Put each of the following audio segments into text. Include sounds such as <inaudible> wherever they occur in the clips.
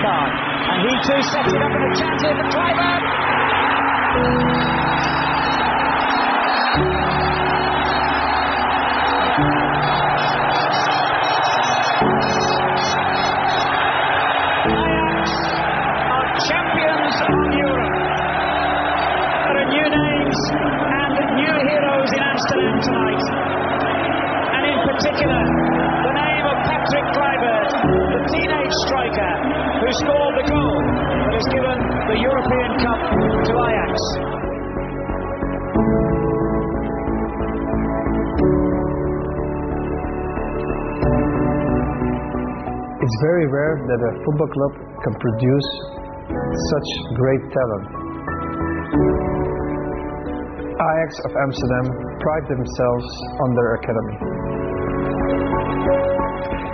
And he too sets it up in a chance here for Kluivert. That a football club can produce such great talent. Ajax of Amsterdam pride themselves on their academy.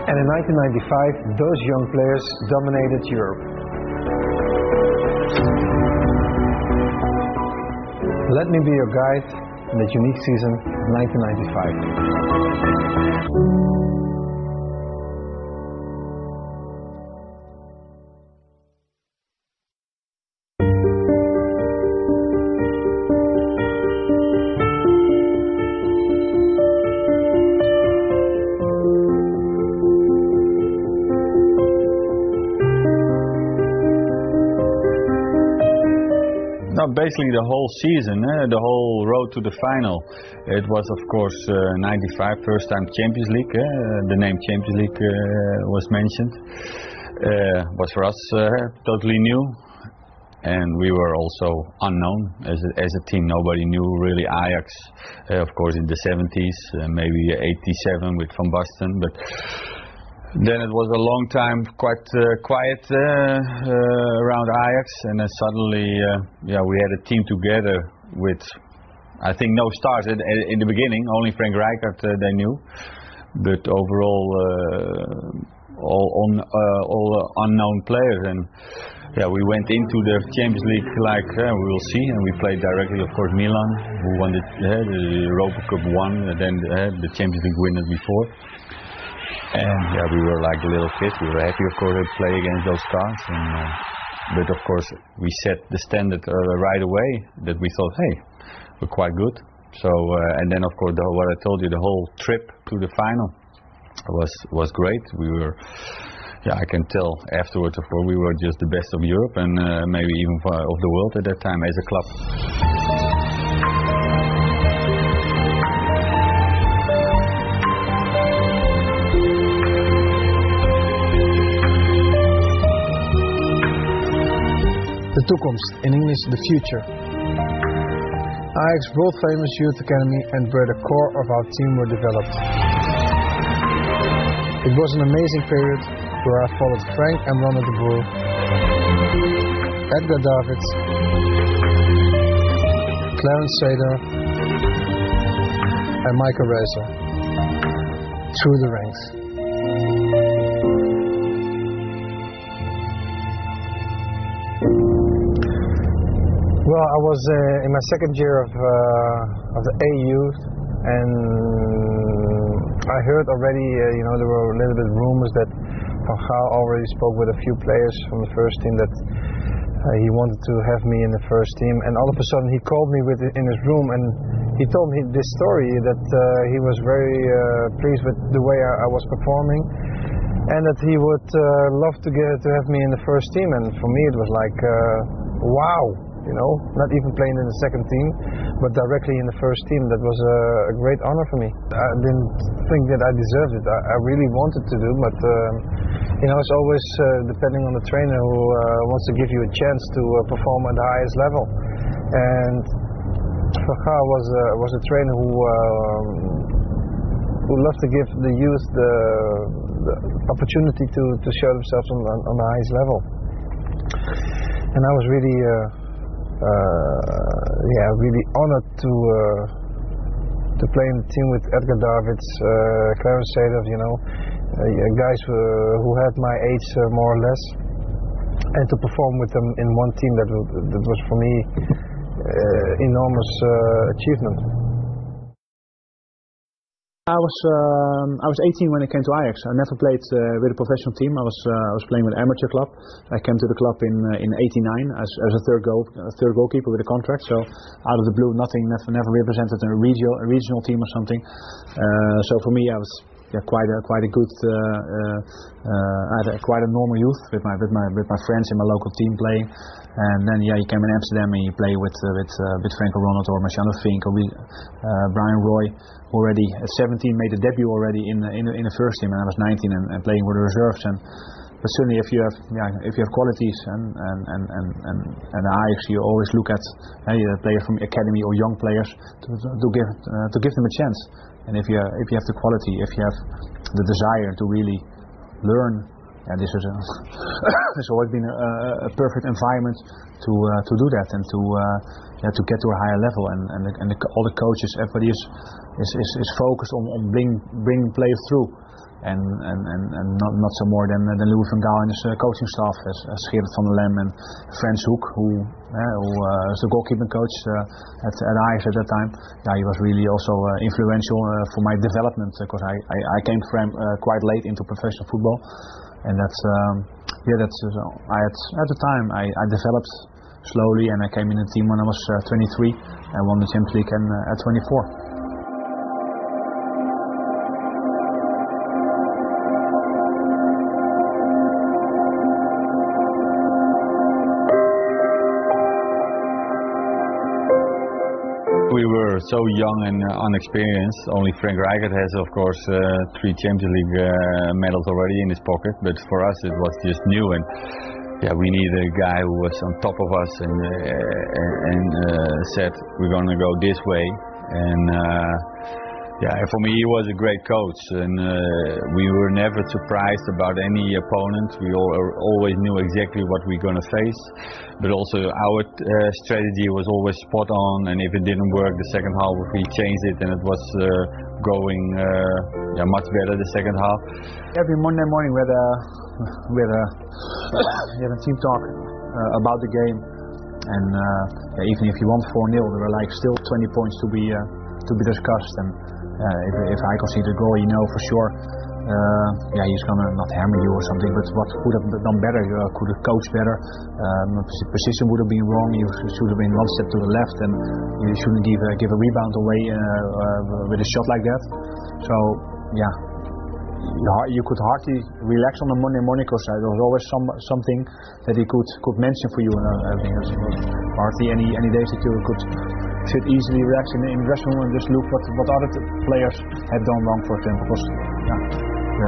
And in 1995, those young players dominated Europe. Let me be your guide in that unique season of 1995. Basically the whole season, eh, the whole road to the final. It was, of course, uh, 95, first time Champions League. Eh, the name Champions League uh, was mentioned. Uh, was for us uh, totally new, and we were also unknown as a, as a team. Nobody knew really Ajax. Uh, of course, in the 70s, uh, maybe 87 with Van Basten, but then it was a long time quite uh, quiet uh, uh, around Ajax, and then suddenly, uh, yeah, we had a team together with, I think, no stars in, in the beginning. Only Frank Rijkaard uh, they knew, but overall, uh, all on all unknown players. And yeah, we went into the Champions League like we will see, and we played directly, of course, Milan, who won the, the Europa Cup one, and then the Champions League winners before. And yeah, we were like little kids. We were happy, of course, to play against those stars. And, uh, but of course, we set the standard uh, right away that we thought, hey, we're quite good. So uh, and then of course, the, what I told you, the whole trip to the final was was great. We were. Yeah, I can tell afterwards, of course, we were just the best of Europe and uh, maybe even of the world at that time as a club. Toekomst, in English the future. Ajax world famous youth academy and where the core of our team were developed. It was an amazing period where I followed Frank and Ronald de Boer, Edgar Davids, Clarence Sader, and Michael Reiziger through the ranks. Was uh, in my second year of, uh, of the A youth, and I heard already, uh, you know, there were a little bit rumors that Van already spoke with a few players from the first team that he wanted to have me in the first team. And all of a sudden, he called me with in his room and he told me this story that he was very pleased with the way I, I was performing and that he would uh, love to get to have me in the first team. And for me, it was like, uh, wow, you know, not even playing in the second team, but directly in the first team. That was a, a great honor for me. I didn't think that I deserved it. I, I really wanted to do, but um, you know, it's always uh, depending on the trainer who wants to give you a chance to perform at the highest level. And Gaal was was a trainer who. Um, who loved to give the youth the, the opportunity to, to show themselves on, on, on, the highest level. And I was really, uh, uh, Uh, yeah, really honored to uh, to play in the team with Edgar Davids, uh, Clarence Seedorf, you know, uh, guys who had my age more or less, and to perform with them in one team that that was for me enormous achievement. I was um, I was 18 when I came to Ajax. I never played uh, with a professional team. I was uh, I was playing with an amateur club. I came to the club in uh, in '89 as, as a third goal a third goalkeeper with a contract. So out of the blue, nothing never never represented a regional a regional team or something. Uh, so for me, I was yeah, quite a quite a good uh, uh, uh, I had a, quite a normal youth with my with my with my friends in my local team playing, and then yeah, you came in Amsterdam and you play with uh, with uh, with Franco Ronald or Marciano Vink or uh, Brian Roy already at 17 made a debut already in the, in the, in the first team and I was 19 and, and playing with the reserves. And but certainly if you have yeah, if you have qualities and and and and and, and Ajax you always look at hey, players from academy or young players to, to give uh, to give them a chance. And if you if you have the quality, if you have the desire to really learn, and <coughs> this is a it's always been a, a, perfect environment to uh, to do that and to uh, yeah, to get to a higher level. And and, the, and the, all the coaches, everybody is is, is, is focused on, on bringing bringing players through and, and, and, and not, not so more than, than Louis van Gaal and his uh, coaching staff, as, as Gerard van der Lem and Frans Hoek, who, who uh, was the goalkeeping coach uh, at, at Ajax at that time. Yeah, he was really also uh, influential uh, for my development because I, I, I, came from quite late into professional football, and that's um, yeah, that's I had at the time I, I developed slowly, and I came in the team when I was 23 and won the Champions League and, at 24. So young and uh, unexperienced. Only Frank Rijkaard has, of course, uh, three Champions League uh, medals already in his pocket. But for us, it was just new, and yeah, we need a guy who was on top of us and uh, and uh, said we're going to go this way. And uh, yeah, for me he was a great coach, and uh, we were never surprised about any opponent. We all, always knew exactly what we're going to face, but also our uh, strategy was always spot on. And if it didn't work the second half, we changed it, and it was uh, going uh, yeah, much better the second half. Every Monday morning we had a we had a, we had a team talk uh, about the game, and uh, even if you won 4 0, there were like still 20 points to be to be discussed and. Uh, if, if I concede a goal, you know for sure uh, yeah, he's gonna not hammer you or something, but what could have done better? Uh, could have coached better. Um, position would have been wrong. You should have been one step to the left, and you shouldn't give uh, give a rebound away uh, uh, with a shot like that. So yeah, you could hardly relax on the Monday morning because there was always some something that he could could mention for you, and I everything. Hardly any any days that you could sit easily react in, in the dressing room and just look what what other players have done wrong for example. Because yeah,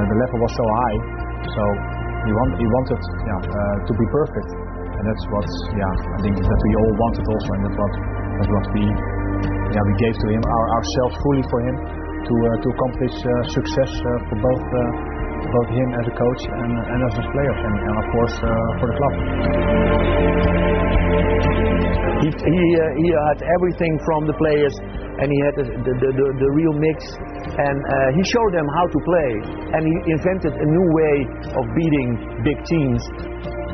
the, level was so high, so he want wanted yeah uh, to be perfect, and that's what yeah I think that we all wanted also, and that's what that's what we yeah we gave to him our, ourselves fully for him to uh, to accomplish uh, success uh, for both both him as a coach and, and as a player, and, and of course for the club. He, he, uh, he had everything from the players and he had the, the, the, the real mix and uh, he showed them how to play and he invented a new way of beating big teams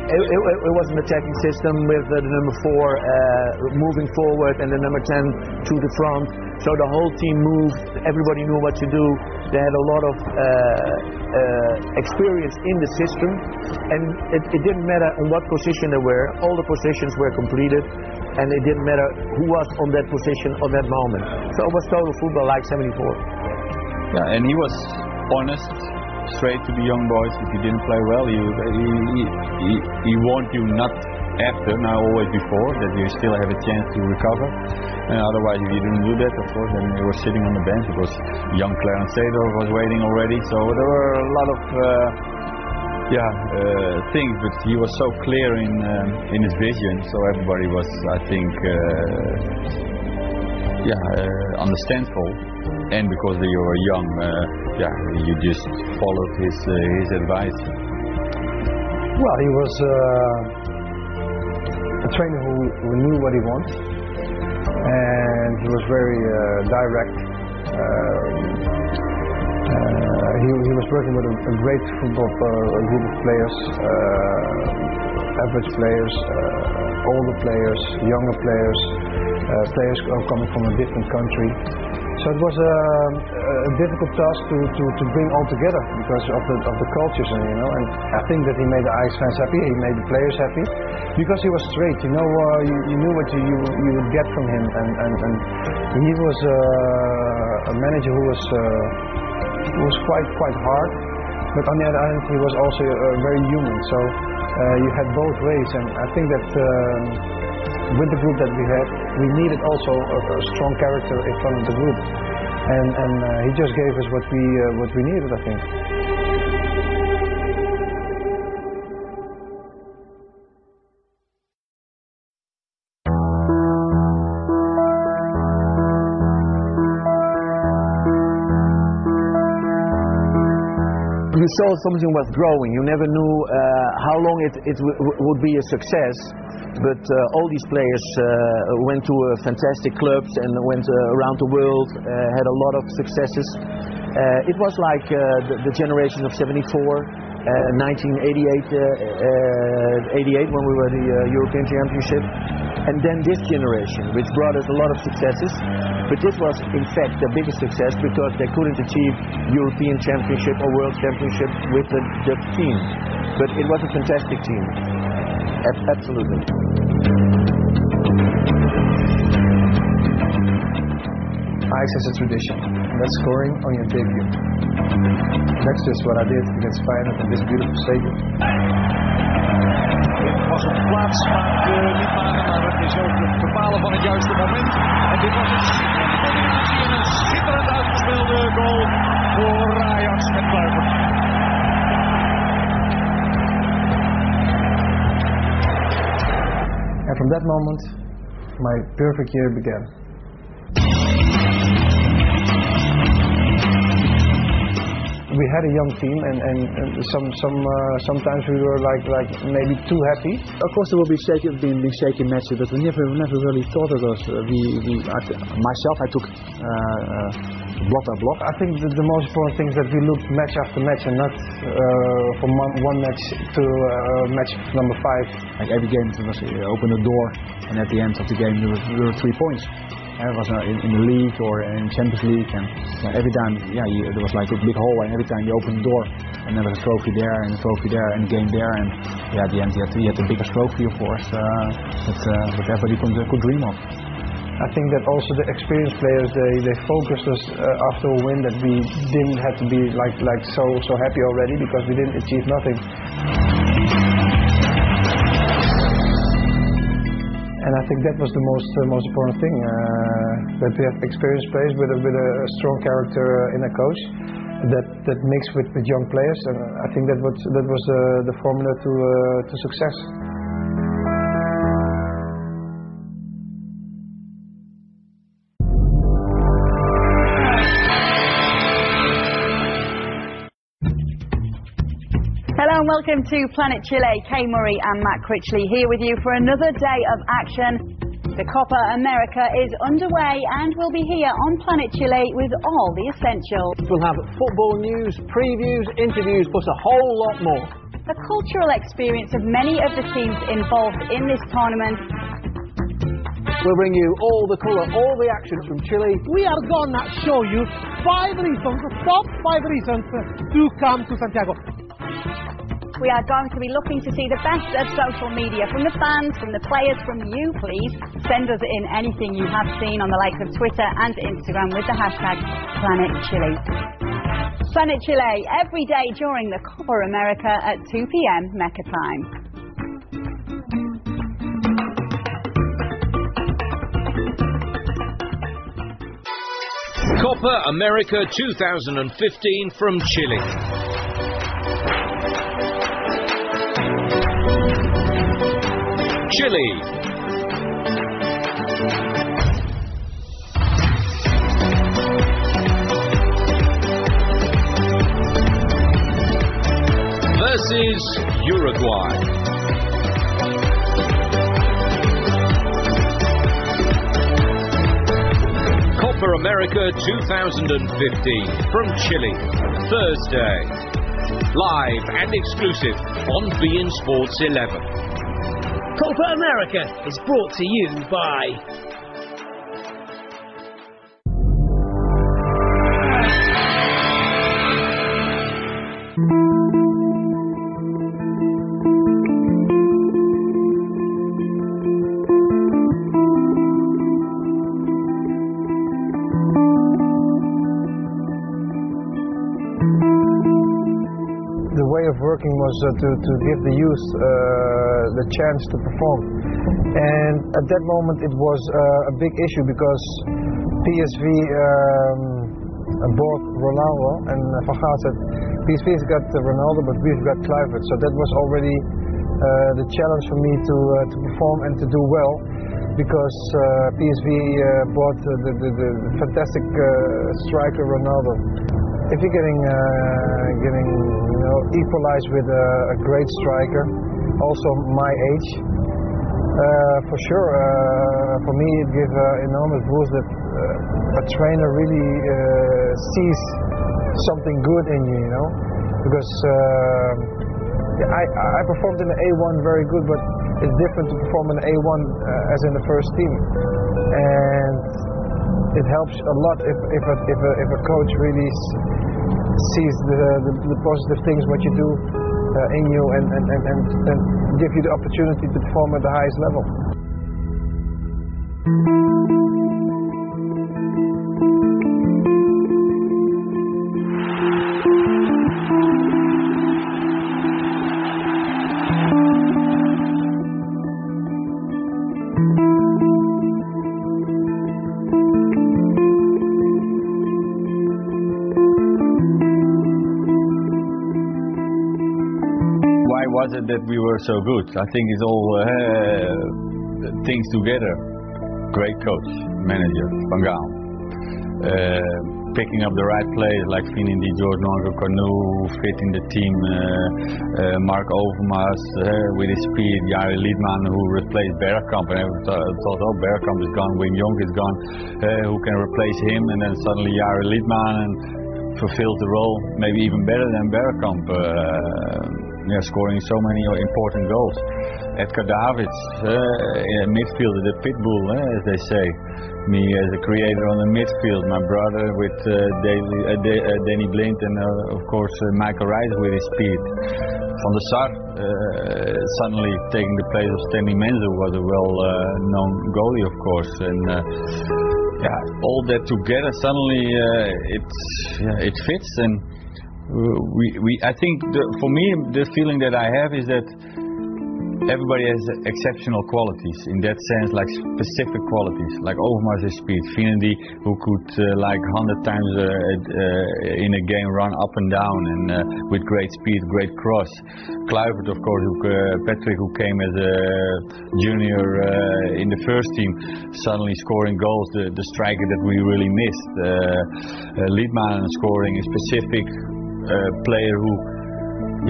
it, it, it, was an attacking system with uh, the number four uh, moving forward and the number 10 to the front. So the whole team moved, everybody knew what to do. They had a lot of uh, uh experience in the system, and it, it, didn't matter on what position they were, all the positions were completed, and it didn't matter who was on that position at that moment. So it was total football like 74. Yeah, and he was honest straight to the young boys. If you didn't play well, he, he, he, he warned you not after, now always before, that you still have a chance to recover. And otherwise, if you didn't do that, of course, then you were sitting on the bench because young Clarence Seedorf was waiting already. So there were a lot of uh, yeah uh, things, but he was so clear in um, in his vision. So everybody was, I think, uh, yeah, uh, understandable. And because you were young uh, yeah, you just followed his his advice. Well, he was a trainer who, who, knew what he wanted, and he was very uh, direct. Um, uh, he, he, was working with a, a great football uh, group of players, uh, average players, older players, younger players, players coming from a different country. So it was a, a difficult task to, to, to bring all together because of the of the cultures and you know. And I think that he made the Ajax fans happy. He made the players happy because he was straight. You know, uh, you, you knew what you, you you would get from him, and and, and he was uh, a manager who was uh, was quite quite hard. But on the other hand, he was also uh, very human. So uh, you had both ways, and I think that. Um, with the group that we had, we needed also a, a strong character in front of the group, and and uh, he just gave us what we what we needed, I think. You saw something was growing. You never knew uh, how long it, it would be a success. But uh, all these players uh, went to uh, fantastic clubs and went uh, around the world, uh, had a lot of successes. it was like the, the, generation of 74, Uh, 1988, uh, uh, 88 when we were the European Championship, and then this generation, which brought us a lot of successes. But this was, in fact, the biggest success because they couldn't achieve European Championship or World Championship with the Dutch team. But it was a fantastic team. Absolutely. Ajax has a tradition, that's scoring on your debut. That's just what I did against Feyenoord in this beautiful stadium. was op plaats, maar uh, niet maken, maar het is ook het bepalen van het juiste moment. En dit was een schitterende combinatie en een schitterend uitgespeelde goal voor Ajax met Kluivert. And from that moment, my perfect year began. We had a young team, and, and, and some some uh, sometimes we were like like maybe too happy. Of course, there will be shaky, being shaky matches, but we never never really thought of us. Uh, we, we I, myself, I took uh, uh, block by block. I think the, the, most important thing is that we look match after match, and not uh, from one, one, match to uh, match number five. Like every game, it was open the door, and at the end of the game, there were, there were three points. It was uh, in, in, the league or in Champions League, and every time, yeah, you, there was like a big hole, and every time you opened the door, and there was a trophy there, and a trophy there, and a game there, and yeah, at the end, you had, you had the biggest trophy, of course, uh, that, uh, that everybody could, could dream of. I think that also the experienced players they, they focused us uh, after a win that we didn't have to be like like so so happy already because we didn't achieve nothing. I think that was the most uh, most important thing uh, that we have experienced players with a with a strong character in a coach that that mixed with, with young players, and I think that was that was uh, the formula to uh, to success. Welcome to Planet Chile. Kay Murray and Matt Critchley here with you for another day of action. The Copa America is underway and we'll be here on Planet Chile with all the essentials. We'll have football news, previews, interviews, plus a whole lot more. The cultural experience of many of the teams involved in this tournament We'll bring you all the colour, all the action from Chile. We are gonna show you five reasons, top five reasons to come to Santiago. We are going to be looking to see the best of social media from the fans, from the players, from you, please. Send us in anything you have seen on the likes of Twitter and Instagram with the hashtag Planet Chile. Planet Chile, every day during the Copa America at 2 p.m. Mecca time. Copa America 2015 from Chile. Chile. Versus Uruguay. Copa America 2015 from Chile, Thursday. Live and exclusive on beIN Sports 11. Copa America is brought to you by The way of working was uh, to, to give the youth uh, chance to perform. And at that moment it was uh, a big issue because PSV um, bought Ronaldo and Van Gaal said, PSV's got Ronaldo but we've got Kluivert. So that was already uh, the challenge for me to, uh, to perform and to do well because uh, PSV bought the, the, the, fantastic striker Ronaldo. If you're getting, getting you know, equalized with a, a great striker, also my age, uh, for sure, uh, for me it gives an enormous boost that uh, a trainer really sees something good in you, you know, because I, I performed in the A1 very good, but it's different to perform in the A1 uh, as in the first team. And it helps a lot if, if, a, if, a, if a coach really sees the, the, the, positive things what you do. uh, Uh, in you and, and, and, and, and give you the opportunity to perform at the highest level. That we were so good? I think it's all uh, things together. Great coach, manager, Van Gaal. Uh, picking up the right players like Finidi, George Nwankwo, Kanu, fitting the team, uh, uh, Mark Overmars uh, with his speed, Jari Litmanen who replaced Bergkamp and I thought, oh Bergkamp is gone, Wim Jonk is gone, who can replace him and then suddenly Jari Litmanen fulfilled the role maybe even better than Bergkamp yeah, scoring so many important goals. Edgar Davids, uh, midfielder, the pit bull, uh, as they say. Me as a creator on the midfield, my brother with uh, Daily, uh, uh, Danny Blind, and uh, of course uh, Michael Rice with his speed. Van der Sar suddenly taking the place of Stanley Menzo was a well-known goalie, of course, and yeah, all that together suddenly it yeah, it fits and we, we, I think the, for me, the feeling that I have is that everybody has exceptional qualities in that sense, like specific qualities, like Overmars' speed, Finidi, who could uh, like 100 times uh, uh, in a game run up and down and uh, with great speed, great cross. Kluivert, of course, who, uh, Patrick, who came as a junior uh, in the first team, suddenly scoring goals, the, the striker that we really missed. Uh, Litmanen scoring a specific player who,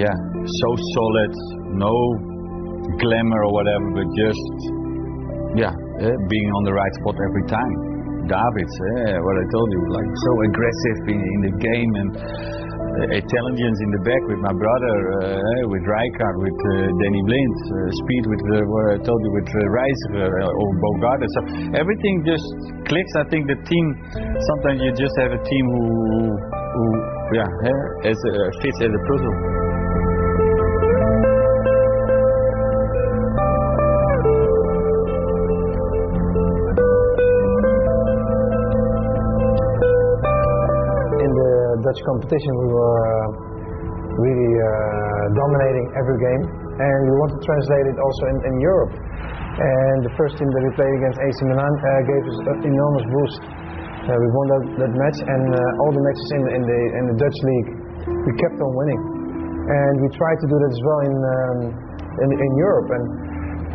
yeah, so solid, no glamour or whatever, but just, yeah, uh, being on the right spot every time. David, uh, what I told you, like so aggressive in, in the game and uh, intelligence in the back with my brother, uh, with Rijkaard, with uh, Danny Blind, speed with what I told you with Reiziger or Bogarde. So everything just clicks. I think the team, sometimes you just have a team who, who yeah, a puzzle. In the Dutch competition, we were uh, really uh, dominating every game, and we want to translate it also in, in Europe. And the first team that we played against AC Milan uh, gave us an enormous boost. We won that, that match, and all the matches in, in, the in the Dutch league, we kept on winning. And we tried to do that as well in um, in, in, Europe, and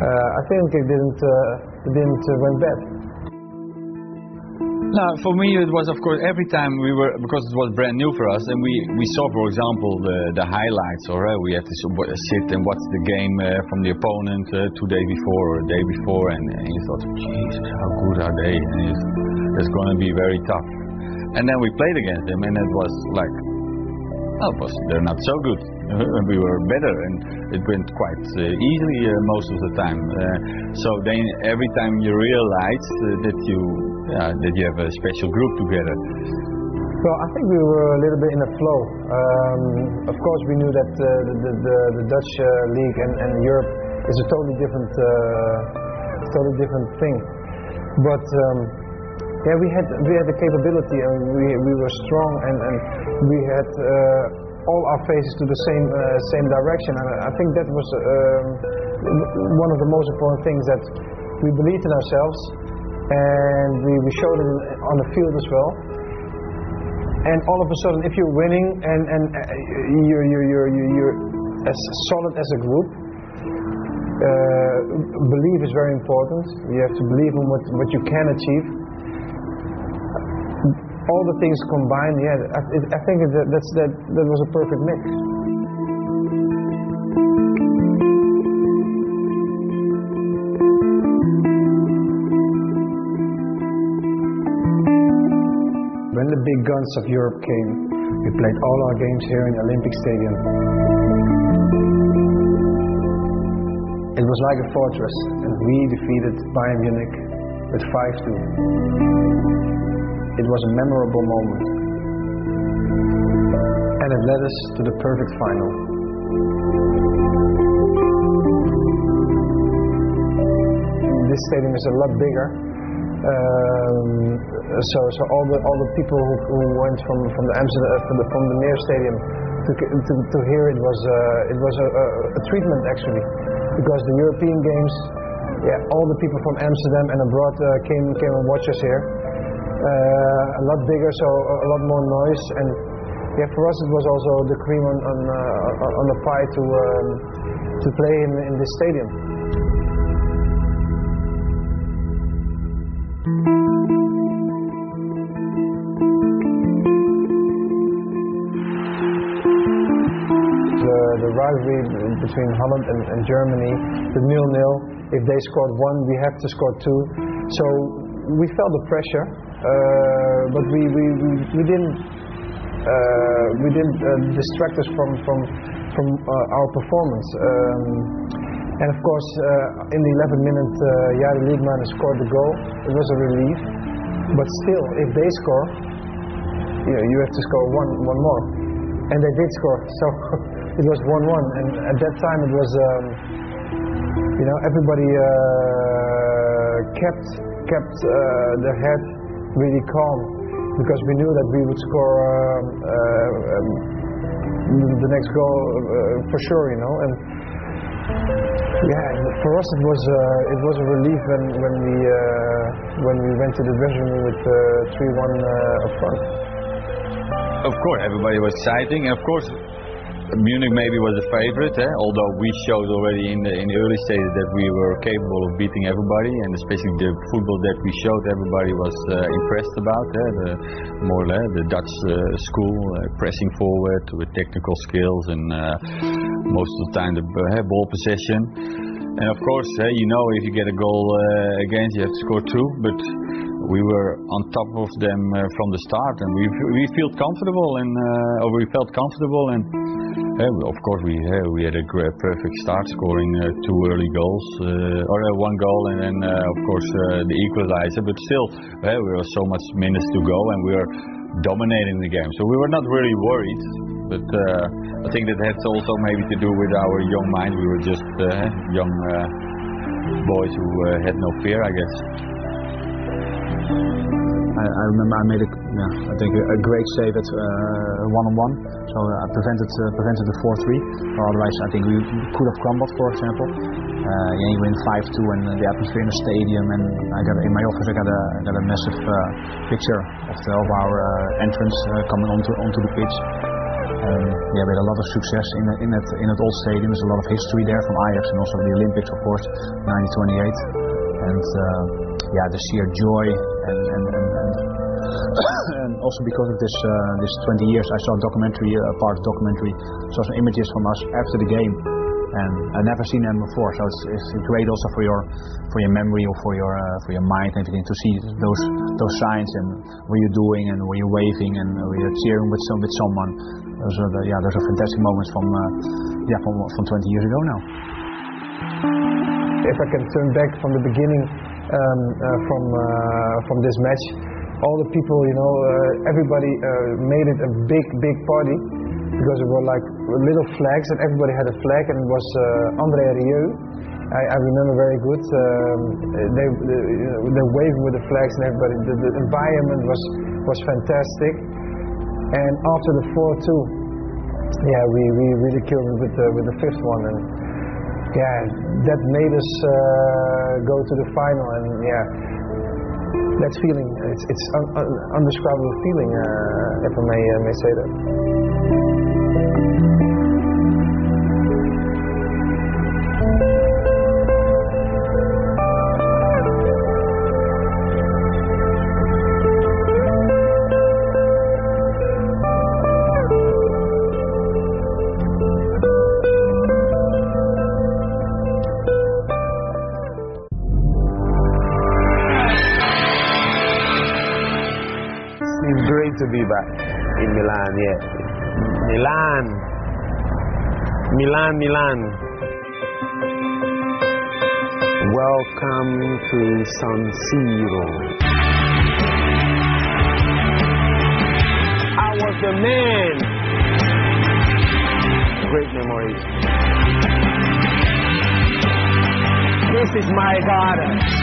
I think it didn't it didn't went bad. No, for me it was of course every time we were because it was brand new for us and we, we saw for example the, the highlights or uh, we had to sit and watch the game uh, from the opponent uh, two days before or a day before and, and you thought Jesus how good are they it's going to be very tough and then we played against them and it was like oh they're not so good <laughs> we were better and it went quite uh, easily uh, most of the time uh, so then every time you realize that you uh, that you have a special group together? Well, I think we were a little bit in a flow. Um, of course, we knew that uh, the, the, the, Dutch uh, league and, and, Europe is a totally different, uh, totally different thing. But um, yeah, we had we had the capability and we we were strong and and we had uh, all our faces to the same uh, same direction. And I think that was um, one of the most important things that we believed in ourselves and we, we showed it on the field as well. And all of a sudden, if you're winning and and uh, you're you're you're you're, as solid as a group, uh, belief is very important. You have to believe in what, what you can achieve. All the things combined, yeah, I, I think that, that's, that, that was a perfect mix. When the big guns of Europe came, we played all our games here in Olympic Stadium. It was like a fortress, and we defeated Bayern Munich with 5 2. It was a memorable moment, and it led us to the perfect final. This stadium is a lot bigger, um, so so all the all the people who, who went from from the Amsterdam from the from the near stadium to to, to here it was uh, it was a, a, a treatment actually because the European Games, yeah, all the people from Amsterdam and abroad uh, came came and watched us here. Uh, a lot bigger, so a lot more noise, and yeah, for us it was also the cream on on, uh, on the pie to um, to play in, in this stadium. Rivalry between Holland and, and Germany, the nil-nil. If they scored one, we have to score two. So we felt the pressure, uh, but we, we, we, we didn't uh, we didn't uh, distract us from from from uh, our performance. Um, and of course, uh, in the 11th minute, uh, Jari scored the goal. It was a relief. But still, if they score, you, know, you have to score one one more, and they did score. <laughs> So it was 1-1, and at that time it was, um, you know, everybody kept kept their head really calm because we knew that we would score um, uh, um, the next goal uh, for sure, you know. And yeah, for us it was uh, it was a relief when when we when we went to the dressing room with three one up front. Of course, everybody was and of course. Munich maybe was a favorite, eh? although we showed already in the, in the early stages that we were capable of beating everybody, and especially the football that we showed, everybody was uh, impressed about. Eh? The, more or less the Dutch uh, school, uh, pressing forward with technical skills, and most of the time the ball possession. And of course, you know, if you get a goal against, you have to score two, but we were on top of them uh, from the start, and we we felt comfortable, and uh, or we felt comfortable, and uh, of course we uh, we had a perfect start, scoring uh, two early goals, uh, or one goal, and then of course the equalizer. But still, we were so much minutes to go, and we were dominating the game, so we were not really worried. But I think that had also maybe to do with our young mind. We were just young boys who had no fear, I guess. I, I, remember I made a, yeah, I think a, great save at uh, one on one, so I prevented uh, prevented the four three. Or otherwise, I think we could have crumbled, for example. Uh, yeah, you win five two, and the atmosphere in the stadium, and I got in my office I got a I got a massive uh, picture of the, of our uh, entrance uh, coming onto onto the pitch. Um, yeah, we had a lot of success in in that in that old stadium. There's a lot of history there from Ajax and also the Olympics, of course, 1928 and uh, yeah, the sheer joy and, and, and, and <coughs> <coughs> also because of this uh, this 20 years, I saw a documentary, a part of documentary, saw some images from us after the game, and I never seen them before. So it's, it's great also for your for your memory or for your uh, for your mind and everything to see those those signs and what you're doing and what you're waving and what you're cheering with some with someone. Those are the, yeah, those are fantastic moments from uh, yeah from from 20 years ago now if I can turn back from the beginning um, uh, from uh, from this match, all the people, you know, uh, everybody uh, made it a big, big party because there were like little flags and everybody had a flag and it was uh, André Rieu. I, I, remember very good. Um, they, they, they waving with the flags and everybody. The, the environment was was fantastic. And after the 4-2, yeah, we, we really killed it with the, with the fifth one. And yeah, that made us uh, go to the final. And yeah, that feeling, it's, it's un, un, undescribable feeling, uh, if I may, uh, may say that. Back in Milan, yeah. Milan. Milan, Milan. Welcome to San Siro. I was the man. Great memories. This is my daughter.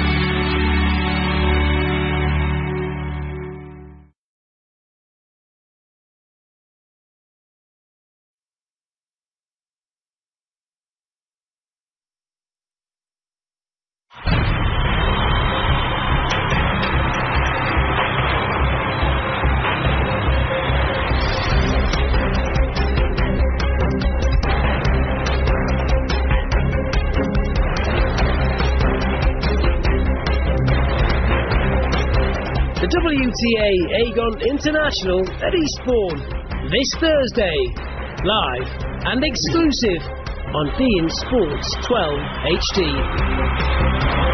WTA Aegon International at Eastbourne this Thursday, live and exclusive on beIN Sports 12 HD.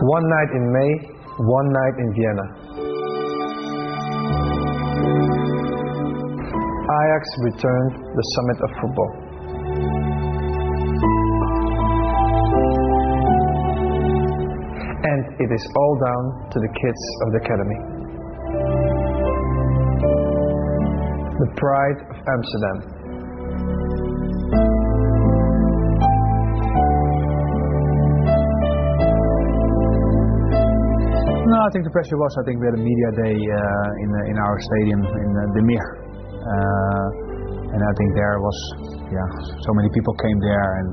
One night in May, one night in Vienna. Ajax returned the summit of football. And it is all down to the kids of the academy. The pride of Amsterdam. I think the pressure was. I think we had a media day uh, in in our stadium in uh, the Meer, uh, and I think there was yeah so many people came there and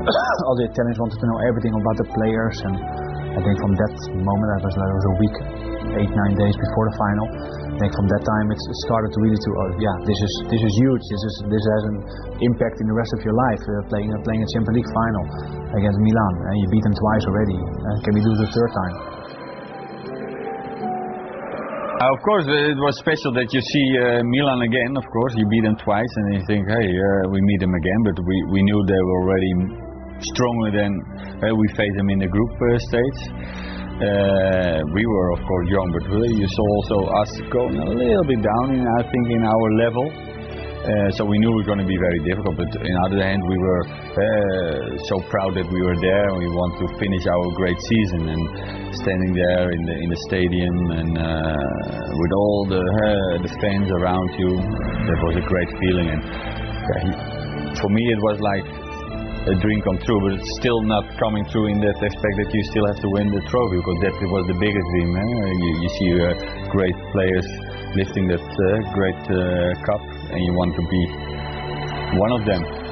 <coughs> all the attendants wanted to know everything about the players and I think from that moment that was that was a week, eight nine days before the final. I think from that time it started to really to oh yeah this is this is huge. This is this has an impact in the rest of your life. Uh, playing uh, playing a Champions League final against Milan and you beat them twice already. Uh, can we do the third time? Uh, of course, it was special that you see uh, Milan again. Of course, you beat them twice, and you think, hey, uh, we meet them again. But we, we knew they were already stronger than uh, we faced them in the group uh, stage. Uh, we were, of course, young, but really you saw also us going a little bit down, in, I think, in our level. Uh, so we knew it was going to be very difficult. But on the other hand, we were uh, so proud that we were there, we want to finish our great season. And standing there in the in the stadium and uh, with all the the fans around you, that was a great feeling. And for me, it was like a dream come true, but it's still not coming true in that aspect that you still have to win the trophy because that was the biggest dream. Eh? You, you, see uh, great players lifting that uh, great uh, cup, and you want to be one of them.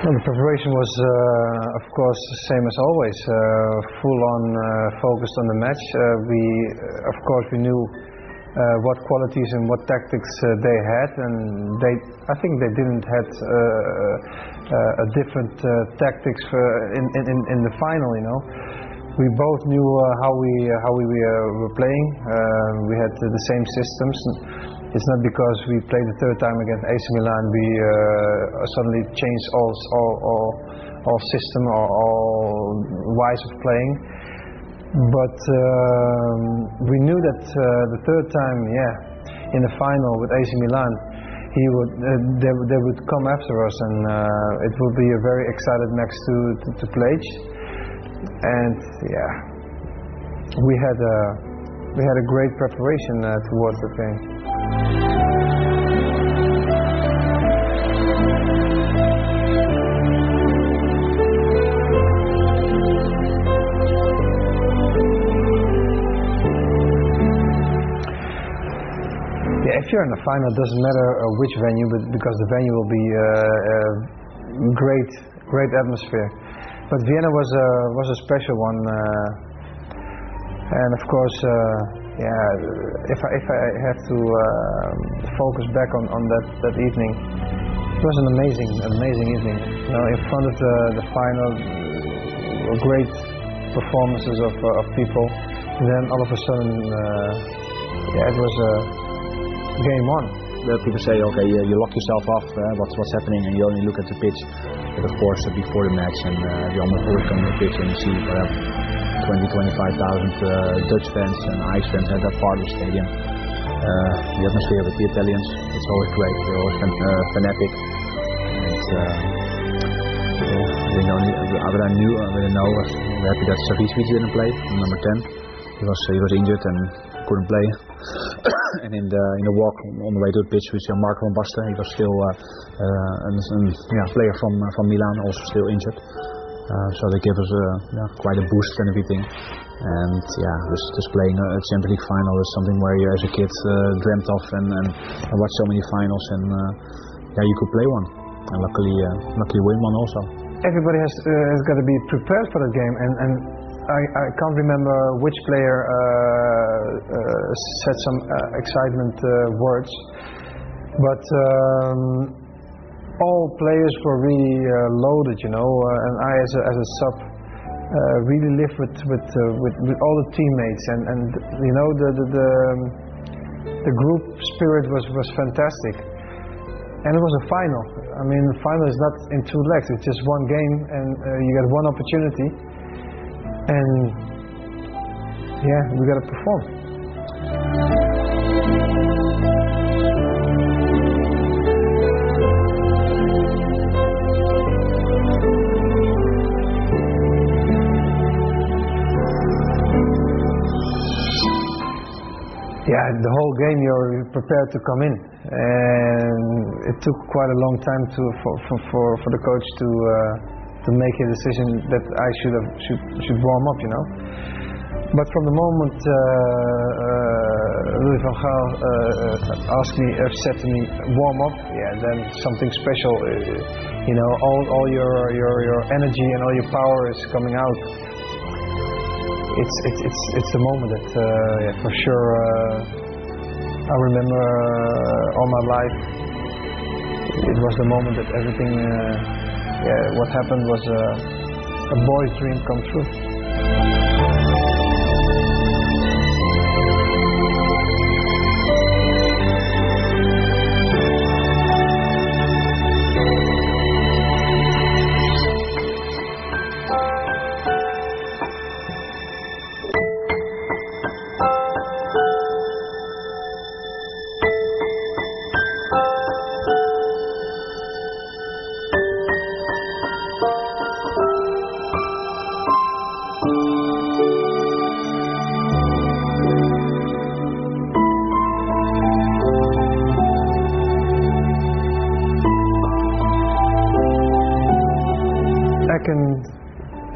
Well, the preparation was, uh, of course, the same as always. Uh, full on uh, focused on the match. Uh, we, of course, we knew what qualities and what tactics they had, and they, I think, they didn't have a different tactics for in, in, in the final. You know, we both knew uh, how we uh, how we uh, were playing. we had the same systems. It's not because we played the third time against AC Milan we suddenly changed all all all, all system or all wise of playing. But um, we knew that uh, the third time, yeah, in the final with AC Milan, he would uh, they, they would come after us, and uh, it would be a very excited match to to, to play. And yeah, we had a we had a great preparation uh, towards the game. Yeah, if you're in the final, it doesn't matter uh, which venue, but because the venue will be uh, uh, great, great atmosphere. But Vienna was a was a special one, uh, and of course, uh, yeah. If I if I have to uh, focus back on, on that that evening, it was an amazing amazing evening. You know, in front of the the final, great performances of uh, of people. then all of a sudden, uh, yeah, it was a game on. People say, okay, you, you lock yourself off, uh, what's, what's happening, and you only look at the pitch. But of course, uh, before the match, and uh, the almost come on the pitch, and you see uh, 20, 25,000 uh, Dutch fans and Ajax fans at that part of the stadium. Uh, the atmosphere with the Italians, it's always great. They're always fan, uh, fanatic. And, uh, we know, Abra knew, Abra know was happy that Savicevic didn't play, number 10. He was, he was injured and couldn't play. <coughs> and in the in the walk on the way to the pitch we saw Marco van Basten, he was still uh, uh, an yeah, player from uh, from Milan, also still injured. Uh, so they gave us a, yeah, quite a boost and everything. And yeah, just, just playing a Champions League final is something where you as a kid uh, dreamt of and, and, and watched so many finals and uh, yeah, you could play one. And luckily, luckily win one also. Everybody has has got to be prepared for the game, and and I, I can't remember which player uh, uh, said some uh, excitement words, but um, all players were really loaded, you know, and I as a, as a sub uh, really lived with with, uh, with, with all the teammates and and you know the the the, the, group spirit was was fantastic. And it was a final. I mean the final is not in two legs. It's just one game and uh, you get one opportunity. And yeah, we got to perform. Yeah, the whole game you're prepared to come in, and it took quite a long time to for for for, for the coach to. Uh, to make a decision that I should have should should warm up, you know. But from the moment uh, uh, Louis van Gaal uh, uh asked me, uh, said to me, warm up, yeah, then something special, uh, you know, all, all your, your your energy and all your power is coming out. It's it's it's it's the moment that, uh, yeah, for sure, uh, I remember uh, all my life. It was the moment that everything yeah, what happened was a, a boy's dream come true.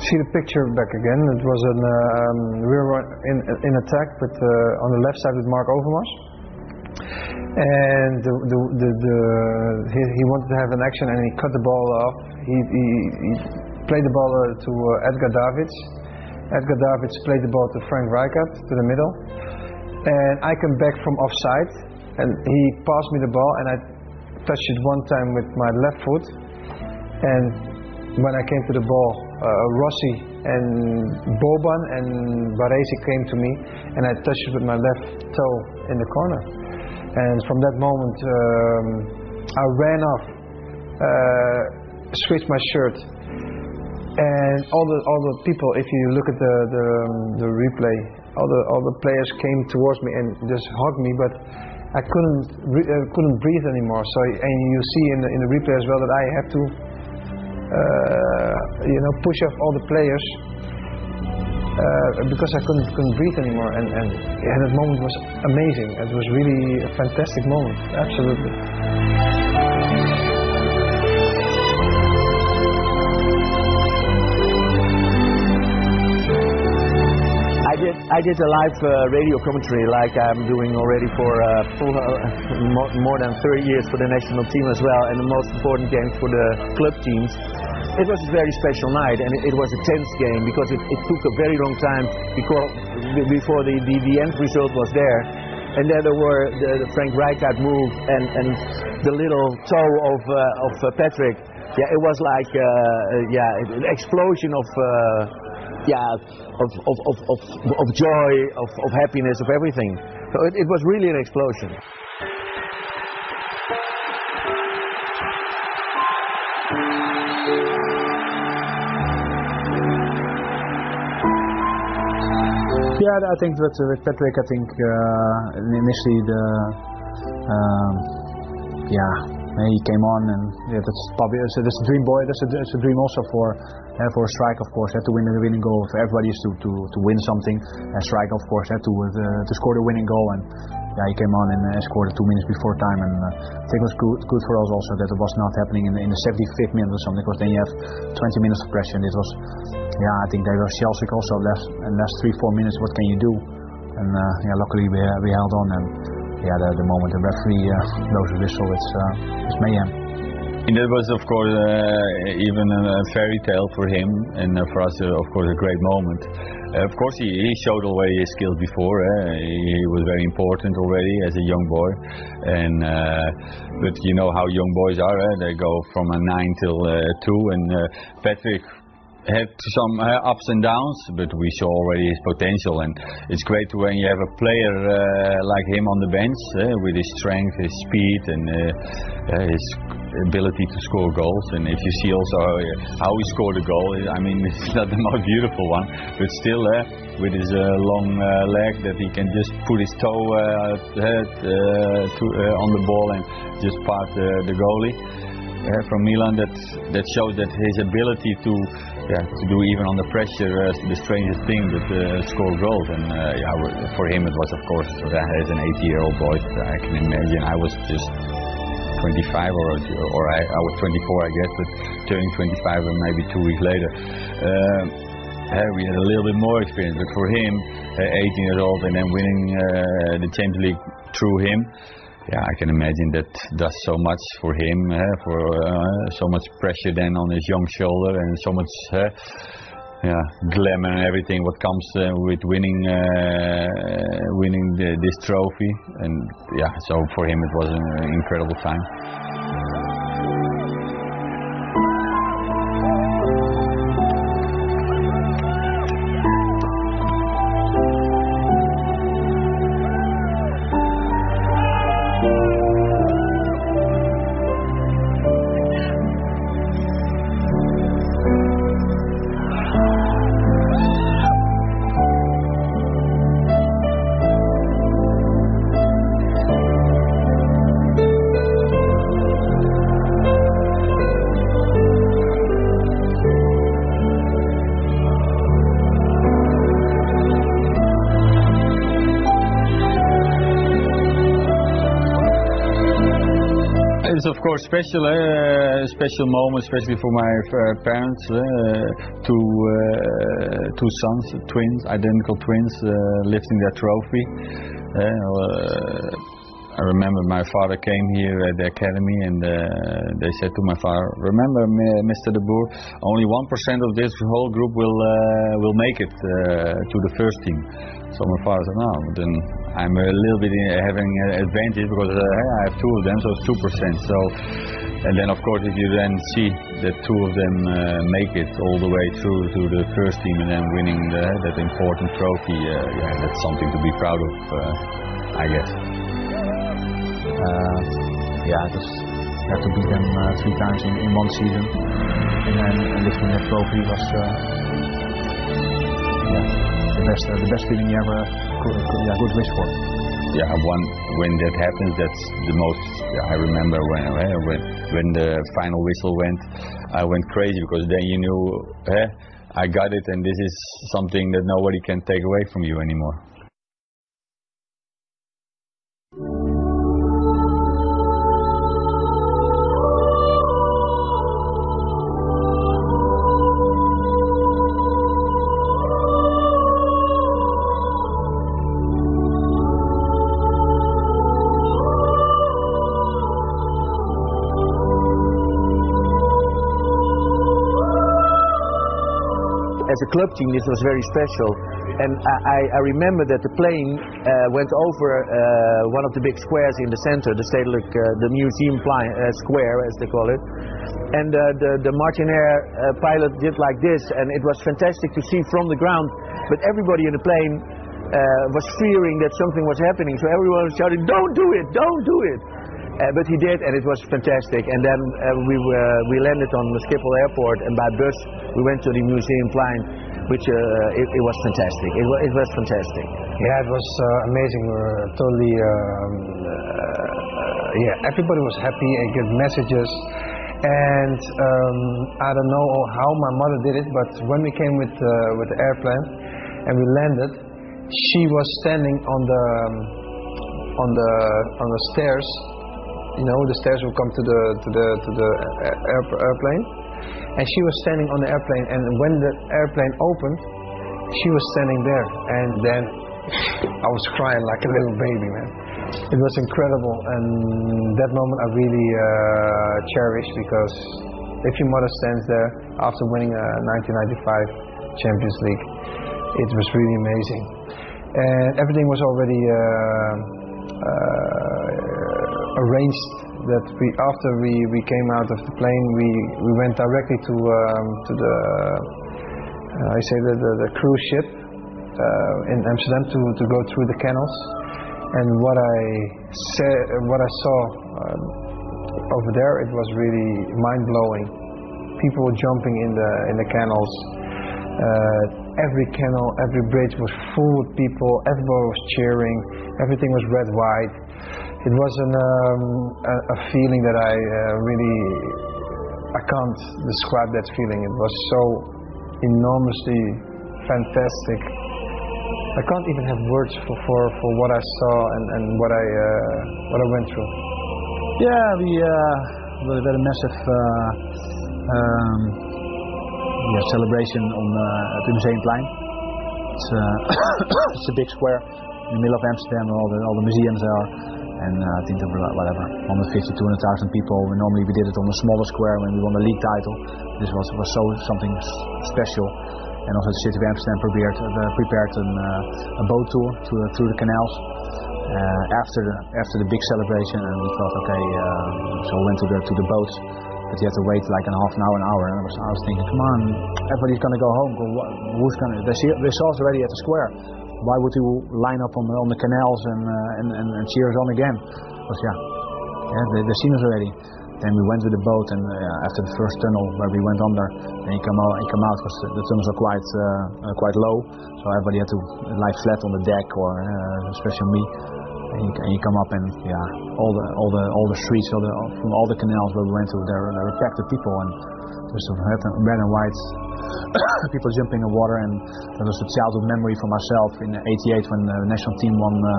See the picture back again. It was an um, we were in in attack, but uh, on the left side with Mark Overmars, and the, the, the, the he, he, wanted to have an action, and he cut the ball off. He, he, he played the ball uh, to uh, Edgar Davids. Edgar Davids played the ball to Frank Rijkaard to the middle, and I came back from offside, and he passed me the ball, and I touched it one time with my left foot, and when I came to the ball, Rossi and Boban and Baresi came to me, and I touched with my left toe in the corner. And from that moment, um, I ran off, uh, switched my shirt, and all the all the people, if you look at the the, the replay, all the all the players came towards me and just hugged me, but I couldn't re- uh, couldn't breathe anymore. So and you see in the in the replay as well that I have to uh, you know push off all the players uh, because I couldn't couldn't breathe anymore. And and yeah, that moment was amazing. It was really a fantastic moment. Absolutely. Did I did a live uh, radio commentary like I'm doing already for uh, full, uh, more, than 30 years for the national team as well, and the most important games for the club teams. It was a very special night, and it, it was a tense game because it, it took a very long time before before the, the, the end result was there. And then there were the, the Frank Rijkaard move and, and the little toe of uh, of uh, Patrick. Yeah, it was like uh, yeah, an explosion of yeah, of, of, of, of, of joy, of, of happiness, of everything. So it, it was really an explosion. Yeah, I think uh, with Patrick, I think uh, initially the um, yeah he came on and yeah, that's probably that's a, that's a dream boy. That's a, that's a dream also for uh, for a strike, of course, had to win the winning goal. For everybody is to, to, to win something. And strike, of course, had to uh, to score the winning goal. And yeah, he came on and uh, scored two minutes before time. And uh, I think it was good good for us also that it was not happening in, in the 75th minute or something, because then you have 20 minutes of pressure. And it was yeah, I think they were Chelsea also last and last three four minutes. What can you do? And uh, yeah, luckily we we held on and yeah, the, the moment the referee uh, blows a whistle, it's uh, it's mayhem. And was, of course, uh, even a fairy tale for him, and uh, for us, uh, of course, a great moment. Uh, of course, he, he showed already his skills before. Eh? He, was very important already as a young boy, and uh, but you know how young boys are. They go from a nine till uh, two, and uh, Patrick had some uh, ups and downs, but we saw already his potential, and it's great when you have a player uh, like him on the bench uh, with his strength, his speed, and uh, uh, his ability to score goals. And if you see also how, how he scored a goal, I mean <laughs> it's not the most beautiful one, but still uh, with his uh, long uh, leg that he can just put his toe uh, uh, to, uh, on the ball and just pass the, goalie. Uh, from Milan, that that shows that his ability to yeah, to do even under pressure uh, the strangest thing, but uh, score goals. And uh, yeah, for him it was of course as an 80-year-old boy, I can imagine. I was just 25 or or I, I was 24, I guess, but turning 25 and maybe two weeks later. Uh, we had a little bit more experience, but for him, uh, 18 years old and then winning uh, the Champions League through him, yeah, I can imagine that does so much for him, uh, for uh, so much pressure then on his young shoulder and so much uh, yeah, glamour and everything what comes uh, with winning winning the, this trophy. And yeah, so for him it was an incredible time. Special, uh, special moment, especially for my uh, parents. Uh, two two sons, twins, identical twins, lifting that trophy. I remember my father came here at the academy and uh, they said to my father, "Remember, Mr. De Boer, only one percent of this whole group will uh, will make it uh, to the first team." So my father said, "No, then I'm a little bit in, having an advantage because uh, I have two of them, so it's two percent." So, and then of course, if you then see that two of them uh, make it all the way through to the first team and then winning the, that important trophy, uh, yeah, that's something to be proud of, uh, I guess. Uh, yeah, just had to beat them uh, three times in, in one season. and, and lifting that trophy was yeah, the best the best feeling ever could, could, yeah, could wish for. Yeah, one when that happens, that's the most I remember when eh, when when the final whistle went, I went crazy because then you knew, eh, I got it, and this is something that nobody can take away from you anymore. As a club team, this was very special. And I, I remember that the plane uh, went over uh, one of the big squares in the center, the Stedelijk, uh, the museum uh, square, as they call it. And uh, the, the Martinair uh, pilot did like this, and it was fantastic to see from the ground. But everybody in the plane was fearing that something was happening, so everyone was shouting, "Don't do it! Don't do it!" Uh, but he did, and it was fantastic. And then uh, we were, we landed on the Schiphol airport, and by bus we went to the museum Plein, which uh, it, it, was fantastic. It, it, was fantastic. Yeah, it was amazing. We were totally, um, yeah, everybody was happy and good messages. And um, I don't know how my mother did it, but when we came with with the airplane and we landed, she was standing on the um, on the on the stairs you know, the stairs will come to the to the to the air, airplane, and she was standing on the airplane. And when the airplane opened, she was standing there, and then I was crying like a little baby, man. It was incredible, and that moment I really uh, cherish because if your mother stands there after winning a 1995 Champions League, it was really amazing, and everything was already. Uh, uh, arranged that we after we, we came out of the plane we, we went directly to um, to the uh, I say the, the, the cruise ship uh, in Amsterdam to, to go through the canals. And what I said what I saw um, over there it was really mind blowing people were jumping in the in the canals. Uh, every canal every bridge was full of people. Everybody was cheering. Everything was red white it was an, um, a, a, feeling that I uh, really I can't describe that feeling. It was so enormously fantastic. I can't even have words for, for, for what I saw and, and what I uh, what I went through. Yeah, we uh, we had a massive uh, um, yeah, celebration on uh, at the Museumplein. It's, uh, <coughs> it's a big square in the middle of Amsterdam all the all the museums are and uh, I think there were whatever 150, 200,000 people. Normally we did it on a smaller square when we won the league title. This was was so something special. And also the city of Amsterdam prepared uh, prepared an, uh, a boat tour to, uh, through the canals uh, after the after the big celebration. And we thought, okay, uh, so we went to the to the boats. But you had to wait like a half an hour, an hour, and I was, I was thinking, come on, everybody's gonna go home. Who's gonna? They, see, they saw us already at the square why would you line up on the, on the canals and, uh, and, and, and, cheer us on again? Because yeah, yeah they, they've seen us already. Then we went with the boat, and uh, after the first tunnel where we went under, then you come out, you come out because the, tunnels are quite uh, quite low, so everybody had to lie flat on the deck, or uh, especially me. And you, and you, come up and yeah, all the all the all the streets, all the, from all the canals where we went to, were packed with people, and there's some red and white <coughs> people jumping in water, and that was a childhood memory for myself in '88 when the national team won uh,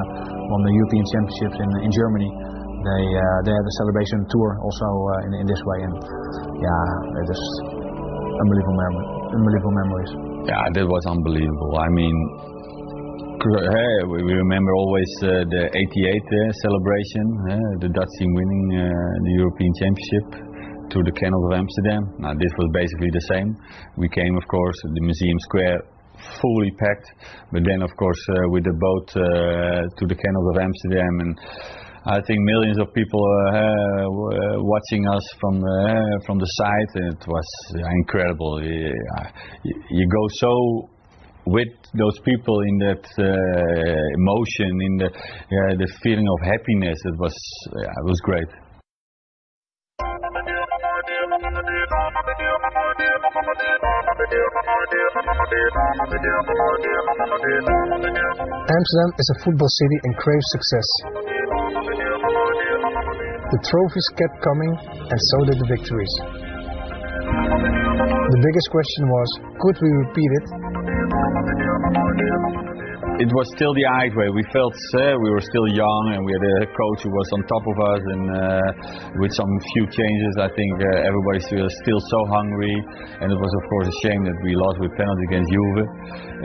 won the European Championships in in Germany. They uh, they had a celebration tour also uh, in in this way, and yeah, it is unbelievable unbelievable memories. Yeah, that was unbelievable. I mean, Hey, we remember always uh, the 88 uh, celebration, uh, the Dutch team winning the European Championship to the canals of Amsterdam. Now this was basically the same. We came, of course, the museum square fully packed, but then, of course, uh, with the boat uh, to the canals of Amsterdam, and I think millions of people uh, uh watching us from uh, from the side. And it was incredible. You go so with those people in that uh, emotion, in the the feeling of happiness. It was it was great. Amsterdam is a football city and craves success. The trophies kept coming, and so did the victories. The biggest question was could we repeat it? It was still the right way. We felt uh, we were still young, and we had a coach who was on top of us, and uh, with some few changes, I think uh, everybody was still so hungry. And it was of course a shame that we lost with penalty against Juve.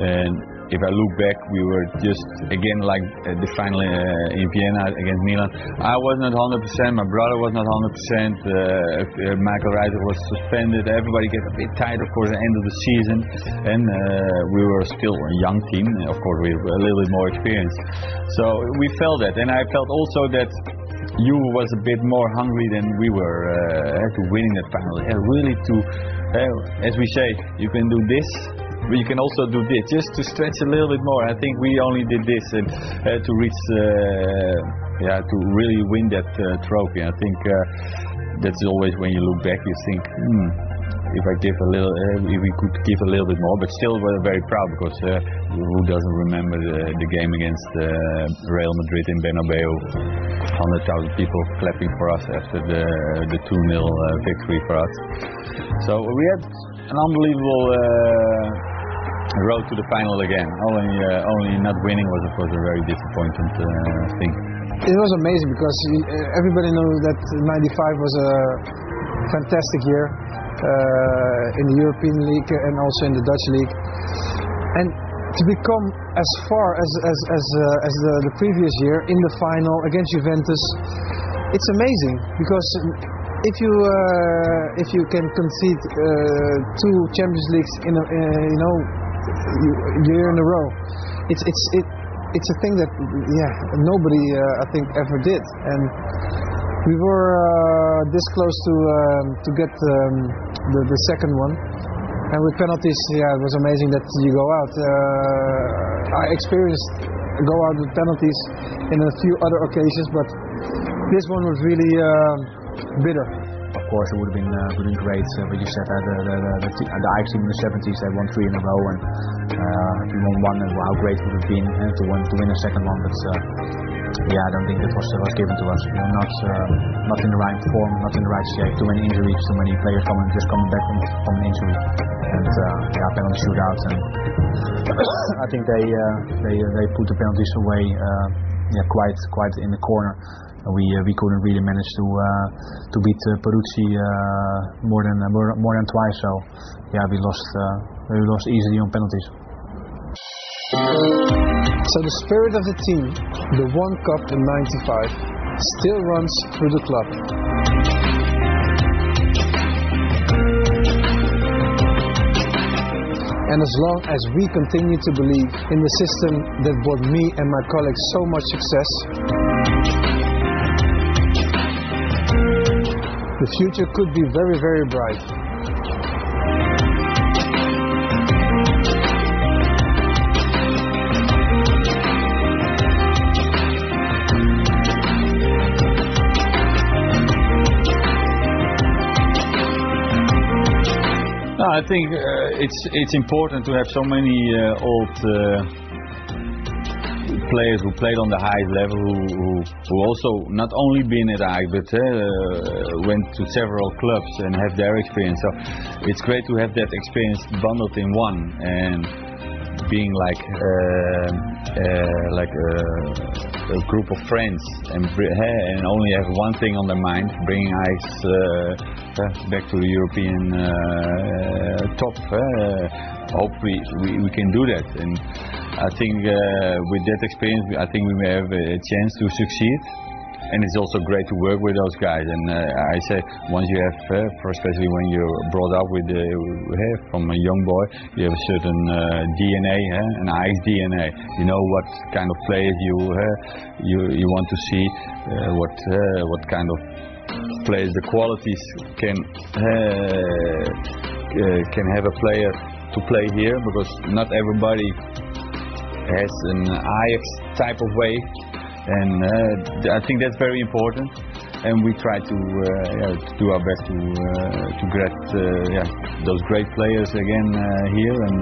And if I look back, we were just again like uh, the final uh, in Vienna against Milan. I was not 100%. My brother was not 100%. Uh, uh, Michael Reiziger was suspended. Everybody get a bit tired, of course, at the end of the season, and uh, we were still a young team. Of course, we were a little bit more experienced. So we felt that, and I felt also that you was a bit more hungry than we were uh, to winning that final. Yeah, really to, uh, as we say, Juve can do this, but you can also do this, just to stretch a little bit more. I think we only did this and uh, to reach, uh, yeah, to really win that uh, trophy. I think uh, that's always when you look back, you think, hmm, if I give a little, uh, if we could give a little bit more, but still we're very proud because uh, who doesn't remember the, the game against uh, Real Madrid in Bernabeu? 100,000 people clapping for us after the the 2 0 uh, victory for us. So we had an unbelievable uh, road to the final again. Only uh, only not winning was of course a very disappointing uh, thing. It was amazing because uh, everybody knew that 95 was a fantastic year uh, in the European League and also in the Dutch League. And to become as far as as as, uh, as the, the previous year in the final against Juventus, it's amazing because if you uh, if you can concede uh, two Champions Leagues in a, uh, you know year in a row, it's it's it, it's a thing that yeah nobody uh, I think ever did and we were uh, this close to um, to get um, the, the second one, and with penalties, yeah, it was amazing that you go out. Uh, I experienced go out with penalties in a few other occasions, but this one was really uh, bitter. Course, it would have been uh, been great. Uh, but you said that the the, the, the, the Ajax team in the 70s they won three in a row, and uh, won one, and how great it would have been uh, to win to win a second one. But uh, yeah, I don't think that was was given to us. We were not uh, not in the right form, not in the right shape. Too many injuries, too many players coming just coming back from, from an injury, and uh, yeah, penalty shootouts. And <coughs> I think they uh, they they put the penalties away. Yeah, quite quite in the corner. We uh, we couldn't really manage to uh, to beat uh, Peruzzi more than more, more than twice. So yeah, we lost we lost easily on penalties. So the spirit of the team, the one cup in 95, still runs through the club. And as long as we continue to believe in the system that brought me and my colleagues so much success, the future could be very, very bright. I think uh, it's it's important to have so many uh, old uh, players who played on the highest level, who, who, who also not only been at Ajax but uh, went to several clubs and have their experience. So it's great to have that experience bundled in one and being like uh, uh, like a, a group of friends and and only have one thing on their mind, bringing Ajax uh, back to the European top. Hopefully we, we can do that, and I think with that experience, I think we may have a chance to succeed. And it's also great to work with those guys. And uh, I say, once you have, uh, especially when you're brought up with, uh, from a young boy, you have a certain uh, DNA, an Ajax DNA. You know what kind of players you uh, you you want to see, uh, what what kind of players, the qualities can can have a player to play here because not everybody has an Ajax type of way, and uh, I think that's very important. and we try to, uh, yeah, to do our best to uh, to get uh, yeah, those great players again uh, here. And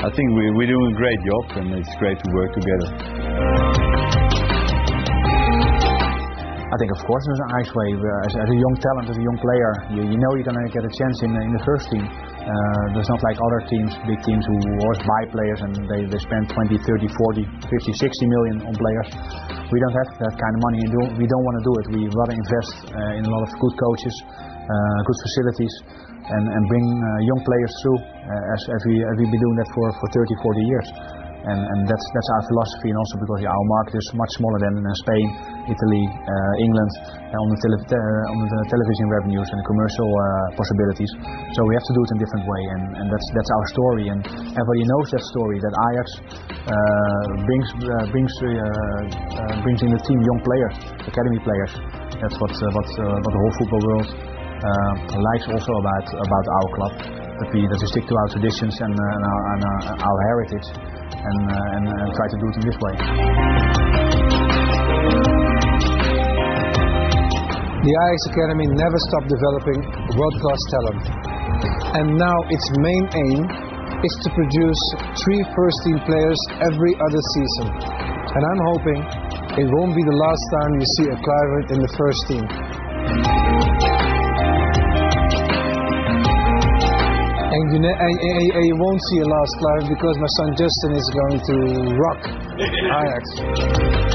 I think we, we're doing a great job, and it's great to work together. I think, of course, there's an Ajax way. As, as, a young talent, as a young player, you, you know you're going to get a chance in, in the first team. Uh, there's not like other teams, big teams, who always buy players and they, they spend 20, 30, 40, 50, 60 million on players. We don't have that kind of money and do, we don't want to do it. We rather invest uh, in a lot of good coaches, uh, good facilities, and, and bring uh, young players through uh, as, as, we, as we've been doing that for, for 30, 40 years that's that's our philosophy, and also because our market is much smaller than Spain, Italy, uh, England, uh, on the tele- uh, on the television revenues and commercial uh, possibilities. So we have to do it in a different way, and, and that's our story, and everybody knows that story that Ajax uh, uh, brings in the team young players, academy players. That's what what what the whole football world likes also about about our club. That we stick to our traditions and, and and our heritage and, uh, and, and try to do it in this way. The Ajax Academy never stopped developing world-class talent. And now its main aim is to produce three first-team players every other season. And I'm hoping it won't be the last time you see a Kluivert in the first team. You, and, and, and you won't see a last Kluivert because my son Justin is going to rock Ajax.